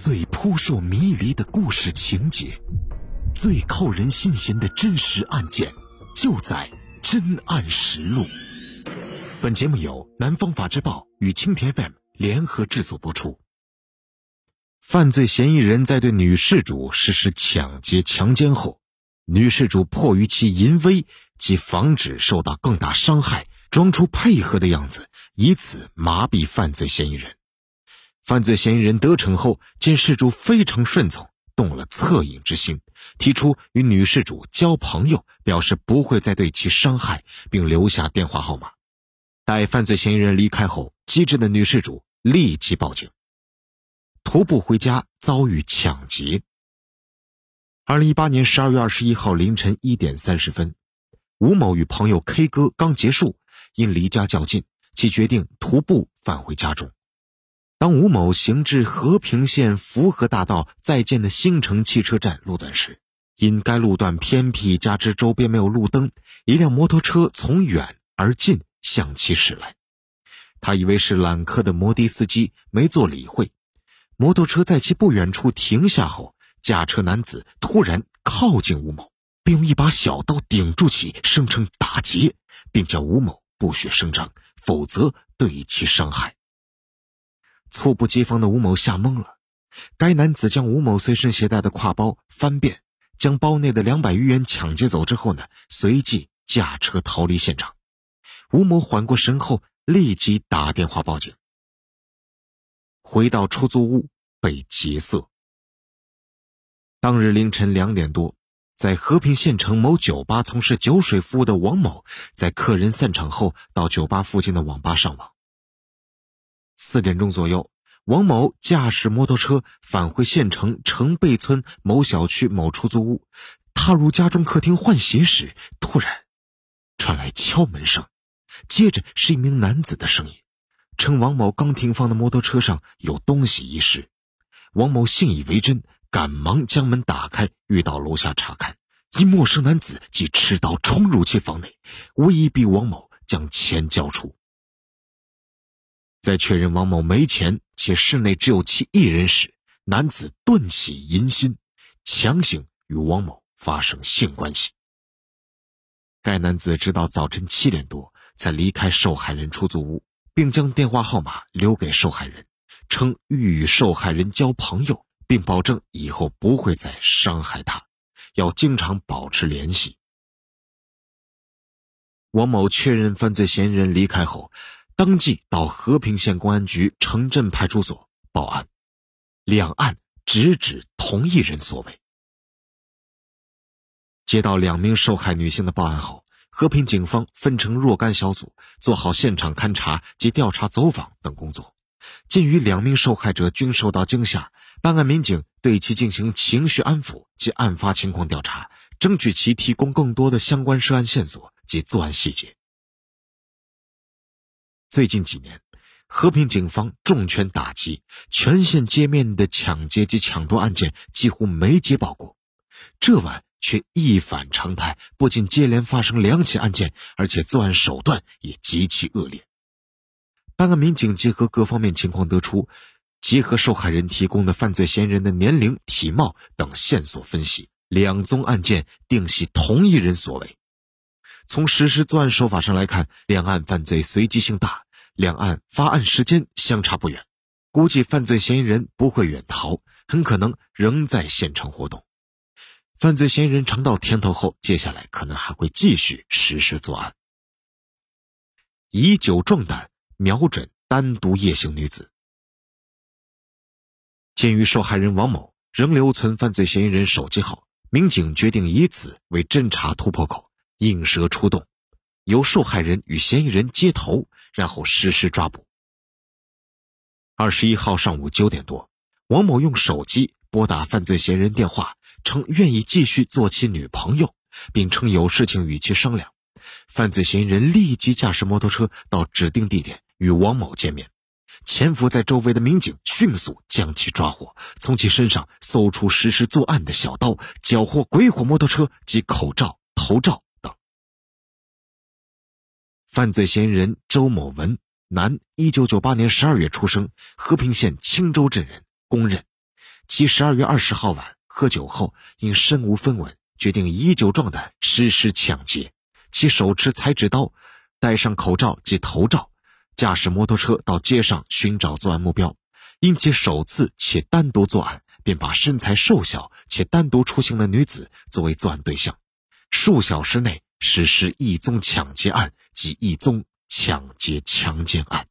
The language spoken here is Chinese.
最扑朔迷离的故事情节，最扣人心弦的真实案件，就在《真案实录》。本节目由南方法制报与青田 FM 联合制作播出。犯罪嫌疑人在对女事主实施抢劫、强奸后，女事主迫于其淫威及防止受到更大伤害，装出配合的样子，以此麻痹犯罪嫌疑人。犯罪嫌疑人得逞后，见事主非常顺从，动了恻隐之心，提出与女事主交朋友，表示不会再对其伤害，并留下电话号码。待犯罪嫌疑人离开后，机智的女事主立即报警。徒步回家遭遇抢劫。二零一八年十二月二十一号凌晨一点三十分，吴某与朋友 K 歌刚结束，因离家较近，其决定徒步返回家中。当吴某行至和平县福和大道在建的新城汽车站路段时，因该路段偏僻，加之周边没有路灯，一辆摩托车从远而近。向其驶来，他以为是揽客的摩的司机，没做理会。摩托车在其不远处停下后，驾车男子突然靠近吴某，并用一把小刀顶住其，声称打劫，并叫吴某不许声张，否则对其伤害。猝不及防的吴某吓懵了，该男子将吴某随身携带的挎包翻遍，将包内的两百余元抢劫走之后呢，随即驾车逃离现场。吴某缓过神后，立即打电话报警。回到出租屋，被劫色。当日凌晨两点多，在和平县城某酒吧从事酒水服务的王某，在客人散场后，到酒吧附近的网吧上网。四点钟左右，王某驾驶摩托车返回县城城背村某小区某出租屋，踏入家中客厅换鞋时，突然传来敲门声。接着是一名男子的声音，称王某刚停放的摩托车上有东西遗失。王某信以为真，赶忙将门打开，欲到楼下查看。一陌生男子即持刀冲入其房内，威逼王某将钱交出。在确认王某没钱，且室内只有其一人时，男子顿起淫心，强行与王某发生性关系。该男子直到早晨七点多。才离开受害人出租屋，并将电话号码留给受害人，称欲与受害人交朋友，并保证以后不会再伤害他，要经常保持联系。王某确认犯罪嫌疑人离开后，当即到和平县公安局城镇派出所报案，两案直指同一人所为。接到两名受害女性的报案后。和平警方分成若干小组，做好现场勘查及调查走访等工作。鉴于两名受害者均受到惊吓，办案民警对其进行情绪安抚及案发情况调查，争取其提供更多的相关涉案线索及作案细节。最近几年，和平警方重拳打击，全县街面的抢劫及抢夺案件几乎没接报过。这晚。却一反常态，不仅接连发生两起案件，而且作案手段也极其恶劣。办案民警结合各方面情况得出，结合受害人提供的犯罪嫌疑人的年龄、体貌等线索分析，两宗案件定系同一人所为。从实施作案手法上来看，两案犯罪随机性大，两案发案时间相差不远，估计犯罪嫌疑人不会远逃，很可能仍在县城活动。犯罪嫌疑人尝到甜头后，接下来可能还会继续实施作案。以酒壮胆，瞄准单独夜行女子。鉴于受害人王某仍留存犯罪嫌疑人手机号，民警决定以此为侦查突破口，引蛇出洞，由受害人与嫌疑人接头，然后实施抓捕。二十一号上午九点多，王某用手机拨打犯罪嫌疑人电话。称愿意继续做其女朋友，并称有事情与其商量。犯罪嫌疑人立即驾驶摩托车到指定地点与王某见面。潜伏在周围的民警迅速将其抓获，从其身上搜出实施作案的小刀，缴获鬼火摩托车及口罩、头罩。犯罪嫌疑人周某文，男，一九九八年十二月出生，和平县青州镇人，公认。其十二月二十号晚喝酒后，因身无分文，决定以酒壮胆实施抢劫。其手持裁纸刀，戴上口罩及头罩，驾驶摩托车到街上寻找作案目标。因其首次且单独作案，便把身材瘦小且单独出行的女子作为作案对象。数小时内实施一宗抢劫案及一宗抢劫强奸案。